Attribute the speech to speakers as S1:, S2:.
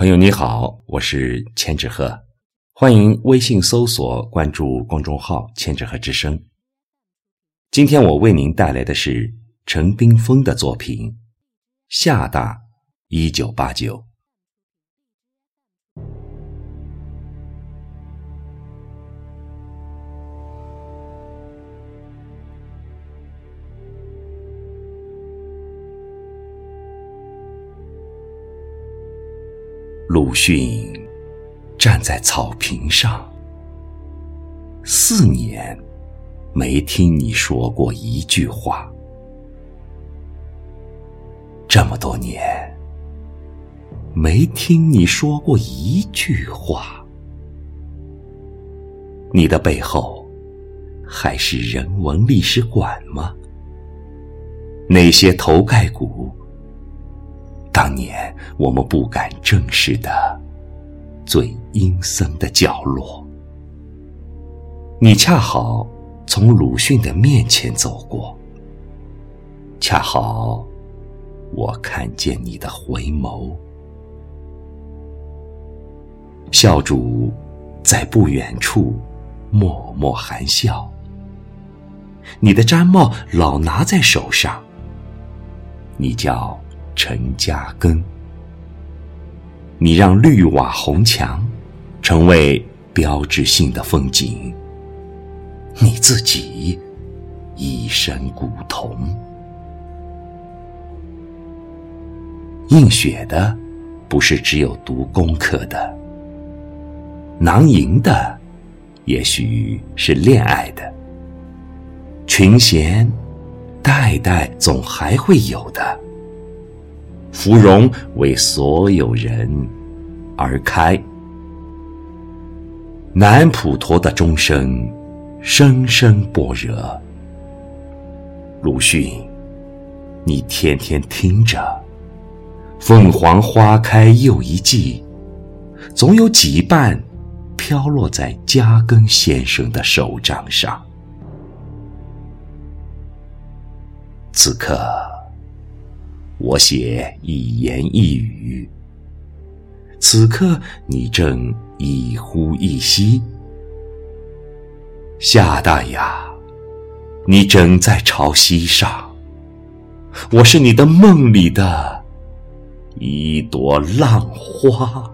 S1: 朋友你好，我是千纸鹤，欢迎微信搜索关注公众号“千纸鹤之声”。今天我为您带来的是陈冰峰的作品《厦大一九八九》。鲁迅站在草坪上，四年没听你说过一句话。这么多年没听你说过一句话，你的背后还是人文历史馆吗？那些头盖骨？当年我们不敢正视的最阴森的角落，你恰好从鲁迅的面前走过，恰好我看见你的回眸。校主在不远处默默含笑，你的毡帽老拿在手上，你叫。陈嘉庚，你让绿瓦红墙成为标志性的风景，你自己一身古铜。映雪的不是只有读功课的，囊萤的也许是恋爱的，群贤代代总还会有的。芙蓉为所有人而开，南普陀的钟声声声般若。鲁迅，你天天听着，凤凰花开又一季，总有几瓣飘落在加根先生的手掌上。此刻。我写一言一语，此刻你正一呼一吸。夏大雅，你正在潮汐上，我是你的梦里的一朵浪花。